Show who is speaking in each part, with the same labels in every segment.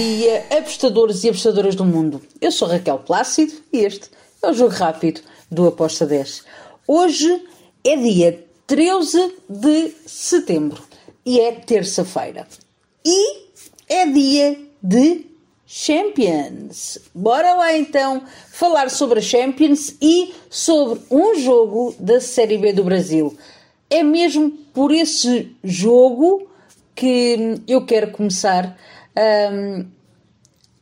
Speaker 1: dia, apostadores e apostadoras do mundo. Eu sou Raquel Plácido e este é o Jogo Rápido do Aposta 10. Hoje é dia 13 de setembro e é terça-feira. E é dia de Champions. Bora lá então falar sobre a Champions e sobre um jogo da Série B do Brasil. É mesmo por esse jogo que eu quero começar. Um,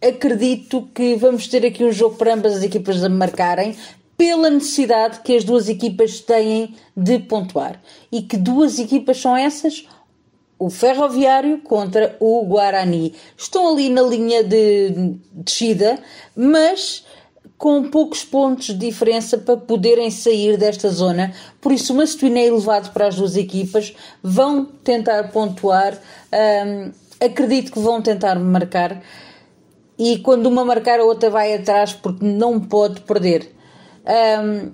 Speaker 1: acredito que vamos ter aqui um jogo para ambas as equipas a marcarem pela necessidade que as duas equipas têm de pontuar. E que duas equipas são essas? O Ferroviário contra o Guarani. Estão ali na linha de descida, mas com poucos pontos de diferença para poderem sair desta zona. Por isso, o Macedonia é elevado para as duas equipas. Vão tentar pontuar. Um, acredito que vão tentar marcar. E quando uma marcar, a outra vai atrás porque não pode perder. Um,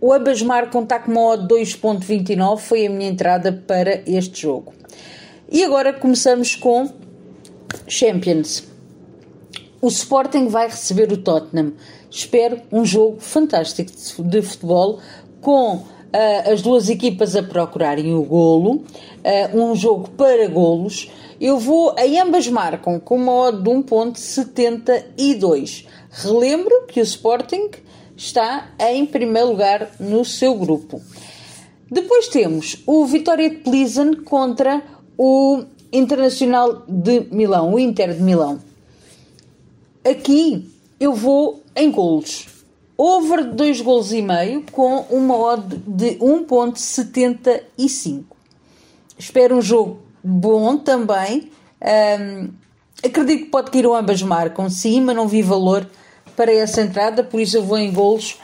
Speaker 1: o ambas marcam está com uma odd 2.29, foi a minha entrada para este jogo. E agora começamos com Champions. O Sporting vai receber o Tottenham. Espero um jogo fantástico de futebol com uh, as duas equipas a procurarem o golo, uh, um jogo para golos. Eu vou, em ambas marcam com uma odd de 1.72. Relembro que o Sporting está em primeiro lugar no seu grupo. Depois temos o Vitória de Plizen contra o Internacional de Milão, o Inter de Milão. Aqui eu vou em golos. Over 2 gols e meio com uma odd de 1.75. Espero um jogo bom também. Um, acredito que pode que ir ambas marcam, sim, mas não vi valor para essa entrada, por isso eu vou em golos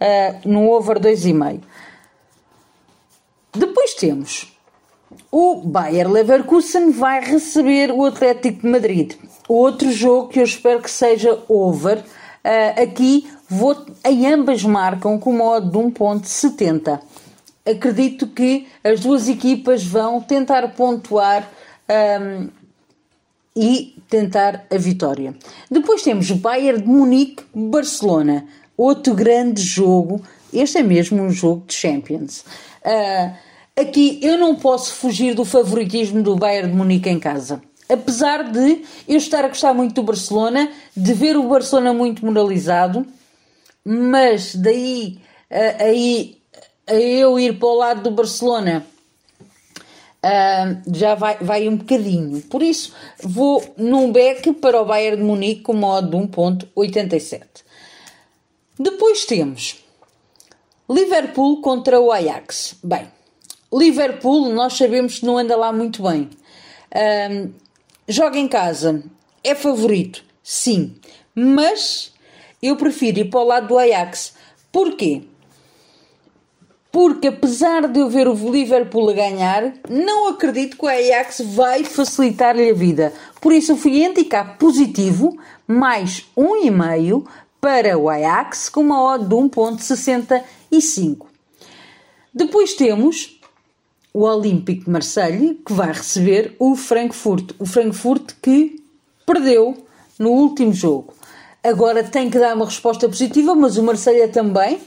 Speaker 1: uh, no over 2,5. Depois temos o Bayer Leverkusen vai receber o Atlético de Madrid. Outro jogo que eu espero que seja over. Uh, aqui vou, em ambas marcam com modo de 1.70. Acredito que as duas equipas vão tentar pontuar um, e tentar a vitória. Depois temos o Bayern de Munique Barcelona, outro grande jogo. Este é mesmo um jogo de Champions. Uh, aqui eu não posso fugir do favoritismo do Bayern de Munique em casa apesar de eu estar a gostar muito do Barcelona, de ver o Barcelona muito moralizado, mas daí a, aí a eu ir para o lado do Barcelona uh, já vai, vai um bocadinho. Por isso vou num back para o Bayern de Munique com modo de 1.87. Depois temos Liverpool contra o Ajax. Bem, Liverpool nós sabemos que não anda lá muito bem. Ah, Joga em casa. É favorito? Sim. Mas eu prefiro ir para o lado do Ajax. Porquê? Porque apesar de eu ver o Liverpool a ganhar, não acredito que o Ajax vai facilitar-lhe a vida. Por isso eu fui indicar positivo, mais 1,5 para o Ajax, com uma odd de 1,65. Depois temos o Olímpico de Marselha, que vai receber o Frankfurt. O Frankfurt que perdeu no último jogo. Agora tem que dar uma resposta positiva, mas o Marselha também.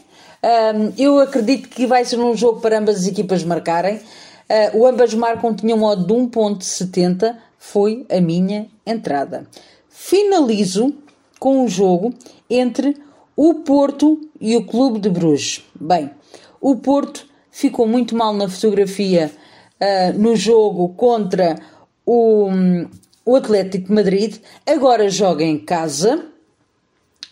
Speaker 1: Um, eu acredito que vai ser um jogo para ambas as equipas marcarem. Uh, o ambas marcam tinham um modo de 1.70, foi a minha entrada. Finalizo com um jogo entre o Porto e o Clube de Bruges. Bem, o Porto ficou muito mal na fotografia uh, no jogo contra o, o Atlético de Madrid. Agora joga em casa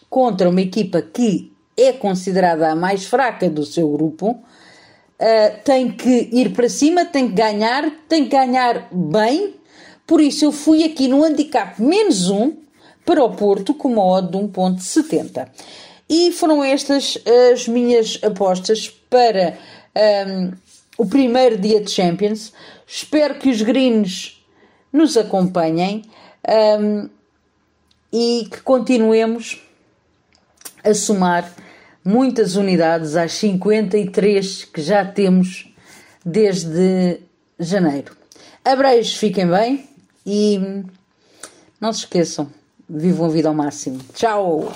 Speaker 1: contra uma equipa que é considerada a mais fraca do seu grupo. Uh, tem que ir para cima, tem que ganhar, tem que ganhar bem. Por isso eu fui aqui no handicap menos um para o Porto com uma odd de 1.70. E foram estas as minhas apostas para um, o primeiro dia de Champions. Espero que os Greens nos acompanhem um, e que continuemos a somar muitas unidades às 53 que já temos desde janeiro. Abreios, fiquem bem e Não se esqueçam, vivam a vida ao máximo. Tchau!